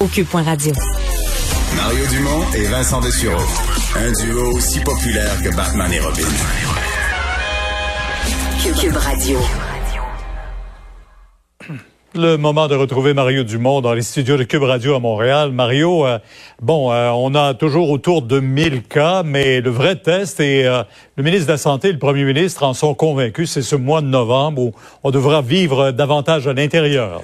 au cube.radio. Mario Dumont et Vincent Dessureau. Un duo aussi populaire que Batman et Robin. Cube Radio. Le moment de retrouver Mario Dumont dans les studios de Cube Radio à Montréal. Mario, euh, bon, euh, on a toujours autour de 1000 cas, mais le vrai test, et euh, le ministre de la Santé et le premier ministre en sont convaincus, c'est ce mois de novembre où on devra vivre davantage à l'intérieur.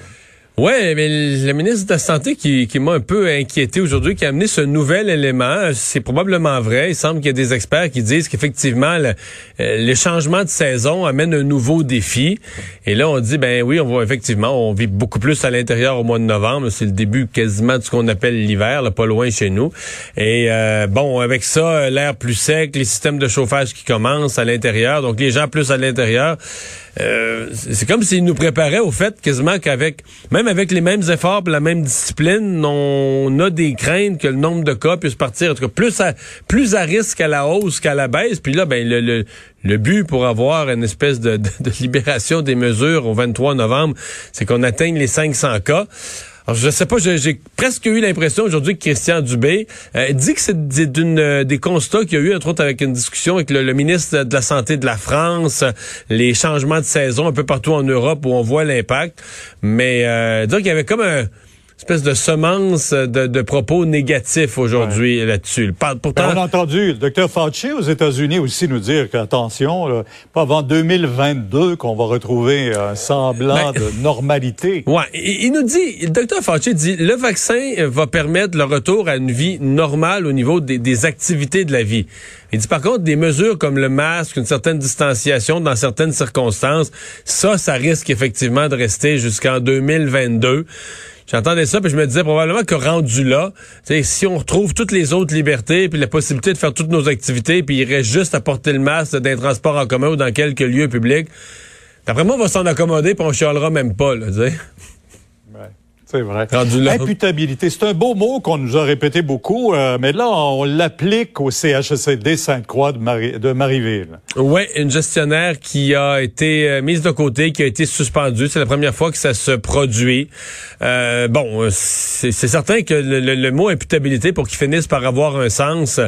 Oui, mais le ministre de la Santé qui, qui m'a un peu inquiété aujourd'hui, qui a amené ce nouvel élément, c'est probablement vrai. Il semble qu'il y a des experts qui disent qu'effectivement, le, euh, les changements de saison amènent un nouveau défi. Et là, on dit, ben oui, on va effectivement, on vit beaucoup plus à l'intérieur au mois de novembre. C'est le début quasiment de ce qu'on appelle l'hiver, pas loin chez nous. Et euh, bon, avec ça, l'air plus sec, les systèmes de chauffage qui commencent à l'intérieur, donc les gens plus à l'intérieur. Euh, c'est comme s'ils nous préparaient au fait quasiment qu'avec, même avec les mêmes efforts, la même discipline, on a des craintes que le nombre de cas puisse partir, en tout cas plus à plus à risque à la hausse qu'à la baisse. Puis là, ben le, le, but pour avoir une espèce de, de, de libération des mesures au 23 novembre, c'est qu'on atteigne les 500 cas. Alors, je sais pas, j'ai presque eu l'impression aujourd'hui que Christian Dubé euh, dit que c'est d'une euh, des constats qu'il y a eu, entre autres avec une discussion avec le, ministre de la Santé de la France, les changements de saison un peu partout en Europe où on voit l'impact. Mais euh, dire qu'il y avait comme un espèce de semence de, de propos négatifs aujourd'hui là-dessus. Pourtant, on a entendu le docteur Fauci aux États-Unis aussi nous dire qu'attention, pas avant 2022 qu'on va retrouver un semblant ben, de normalité. Ouais, il, nous dit, le docteur Fauci dit, le vaccin va permettre le retour à une vie normale au niveau des, des activités de la vie. Il dit par contre des mesures comme le masque, une certaine distanciation dans certaines circonstances, ça, ça risque effectivement de rester jusqu'en 2022. J'entendais ça, puis je me disais probablement que rendu là, si on retrouve toutes les autres libertés, puis la possibilité de faire toutes nos activités, puis il reste juste à porter le masque d'un transport en commun ou dans quelques lieux publics, d'après moi, on va s'en accommoder, puis on chialera même pas, là. C'est vrai. Imputabilité, c'est un beau mot qu'on nous a répété beaucoup, euh, mais là, on l'applique au CHSLD Sainte-Croix de, Marie, de Marieville. Oui, une gestionnaire qui a été euh, mise de côté, qui a été suspendue. C'est la première fois que ça se produit. Euh, bon, c'est certain que le, mot imputabilité, pour qu'il finisse par avoir un sens,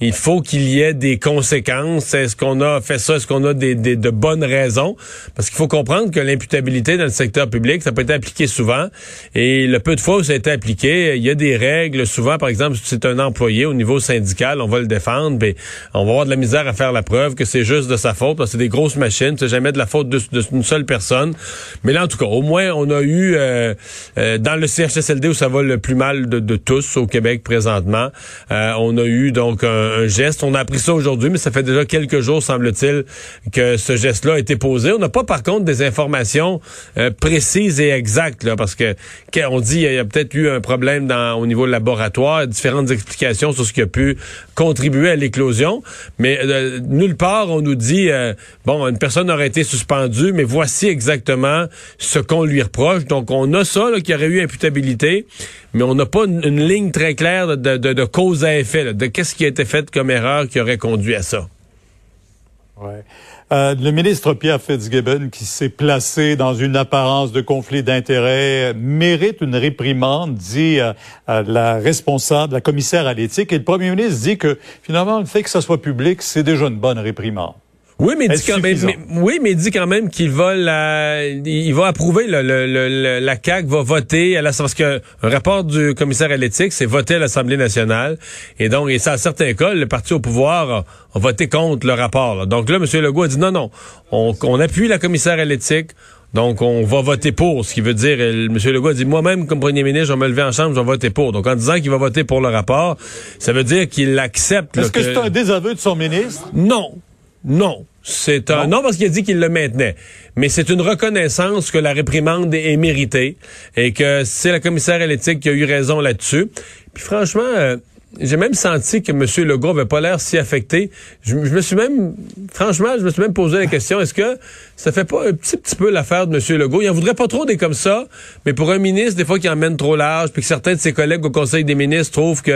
il faut qu'il y ait des conséquences. Est-ce qu'on a fait ça? Est-ce qu'on a des, des, de bonnes raisons? Parce qu'il faut comprendre que l'imputabilité dans le secteur public, ça peut être appliqué souvent. Et et le peu de fois où ça a été appliqué, il y a des règles. Souvent, par exemple, si c'est un employé au niveau syndical, on va le défendre, mais on va avoir de la misère à faire la preuve que c'est juste de sa faute, parce que c'est des grosses machines, c'est jamais de la faute d'une seule personne. Mais là, en tout cas, au moins, on a eu euh, euh, dans le CHSLD où ça va le plus mal de, tous au Québec présentement, euh, on a eu donc un, geste. On a appris ça aujourd'hui, mais ça fait déjà quelques jours, semble-t-il, que ce geste-là a été posé. On n'a pas, par contre, des informations précises et exactes, parce que on dit qu'il y a, peut-être eu un problème au niveau laboratoire, différentes explications sur ce qui a pu contribuer à l'éclosion, mais euh, nulle part on nous dit euh, bon une personne aurait été suspendue, mais voici exactement ce qu'on lui reproche. Donc on a ça qu'il y aurait eu imputabilité, mais on n'a pas une, ligne très claire de, cause à effet, de qu'est-ce qui a été fait comme erreur qui aurait conduit à ça. Euh, le ministre Pierre Fitzgibbon, qui s'est placé dans une apparence de conflit d'intérêts, mérite une réprimande, dit euh, la responsable, la commissaire à l'éthique. Et le premier ministre dit que finalement, le fait que ça soit public, c'est déjà une bonne réprimande. Oui, mais, dit quand même, oui, mais dit quand même qu'il va la, il va approuver le, le, la CAC va voter à la, parce que un rapport du commissaire à l'éthique, c'est voté à l'Assemblée nationale, et donc et ça, à certains cas, le parti au pouvoir a, voté contre le rapport. Donc là, M. Legault a dit non, non, on, on appuie la commissaire à l'éthique. Donc, on va voter pour, ce qui veut dire, M. Legault a dit, moi-même, comme premier ministre, je vais me lever en chambre, je vais voter pour. Donc, en disant qu'il va voter pour le rapport, ça veut dire qu'il accepte... Est-ce que, que c'est un désaveu de son ministre? Non. Non. C'est un non? Parce qu'il a dit qu'il le maintenait, mais c'est une reconnaissance que la réprimande est méritée et que c'est la commissaire à l'éthique qui a eu raison là-dessus. Puis franchement, euh, j'ai même senti que M. Legault avait pas l'air si affecté. Je, me suis même, franchement, je me suis même posé la question, est-ce que ça fait pas un petit, petit peu l'affaire de M. Legault? Il en voudrait pas trop des comme ça, mais pour un ministre, des fois, qui emmène trop large, puis que certains de ses collègues au Conseil des ministres trouvent qu'il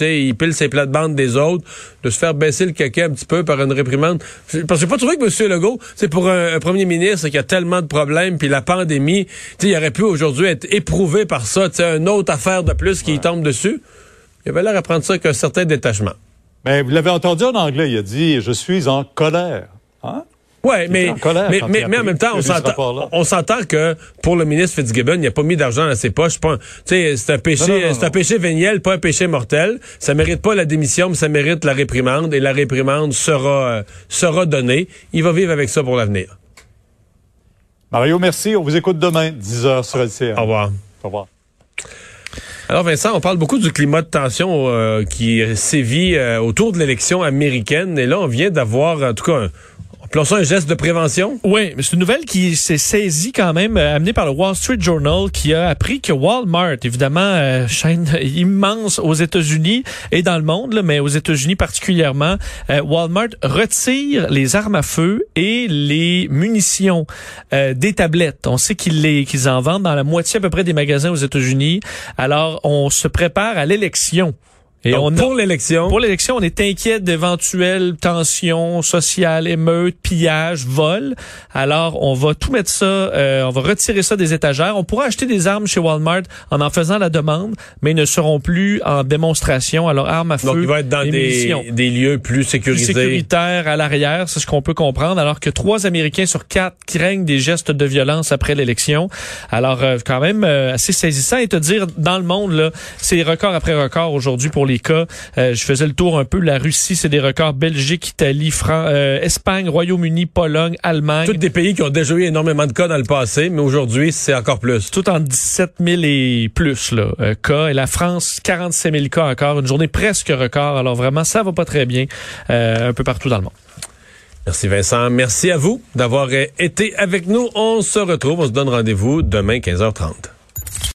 il pile ses plates-bandes des autres, de se faire baisser le caca un petit peu par une réprimande. Parce que j'ai pas trouvé que M. Legault, c'est pour un, premier ministre qui a tellement de problèmes, puis la pandémie, il aurait pu aujourd'hui être éprouvé par ça, une autre affaire de plus qui tombe dessus. Il avait l'air à prendre ça avec un certain détachement. Mais vous l'avez entendu en anglais, il a dit Je suis en colère. Hein? Oui, mais, mais, mais, en même temps, on s'entend, que pour le ministre Fitzgibbon, il n'a pas mis d'argent dans ses poches. C'est un péché, c'est un péché véniel, pas un péché mortel. Ça mérite pas la démission, mais ça mérite la réprimande, et la réprimande sera, euh, sera donnée. Il va vivre avec ça pour l'avenir. Mario, merci. On vous écoute demain, 10h sur LCR. Au revoir. Au revoir. Alors Vincent, on parle beaucoup du climat de tension euh, qui sévit euh, autour de l'élection américaine. Et là, on vient d'avoir, en tout cas, Appelons un geste de prévention? Oui, mais c'est une nouvelle qui s'est saisie quand même, euh, amenée par le Wall Street Journal, qui a appris que Walmart, évidemment, euh, chaîne immense aux États-Unis et dans le monde, mais aux États-Unis particulièrement, euh, Walmart retire les armes à feu et les munitions des tablettes. On sait qu'ils les qu'ils en vendent dans la moitié à peu près des magasins aux États-Unis. Alors, on se prépare à l'élection. Et on pour l'élection. Pour l'élection, on est inquiet d'éventuelles tensions sociales, émeutes, pillages, vols. Alors, on va tout mettre ça, euh, on va retirer ça des étagères. On pourra acheter des armes chez Walmart en en faisant la demande, mais ils ne seront plus en démonstration. Alors, armes à feu. Donc, ils vont être dans des, des, lieux plus sécurisés. Plus sécuritaires à l'arrière, c'est ce qu'on peut comprendre. Alors que trois Américains sur quatre craignent des gestes de violence après l'élection. Alors, euh, quand même, euh, assez saisissant. Et te dire, dans le monde, là, c'est record après record aujourd'hui pour les cas. Euh, je faisais le tour un peu. La Russie, c'est des records. Belgique, Italie, Fran euh, Espagne, Royaume-Uni, Pologne, Allemagne. Tous des pays qui ont déjà eu énormément de cas dans le passé, mais aujourd'hui, c'est encore plus. Tout en 17 000 et plus là, euh, cas. Et la France, 47 000 cas encore. Une journée presque record. Alors vraiment, ça va pas très bien un peu partout dans le monde. Merci Vincent. Merci à vous d'avoir été avec nous. On se retrouve. On se donne rendez-vous demain 15h30.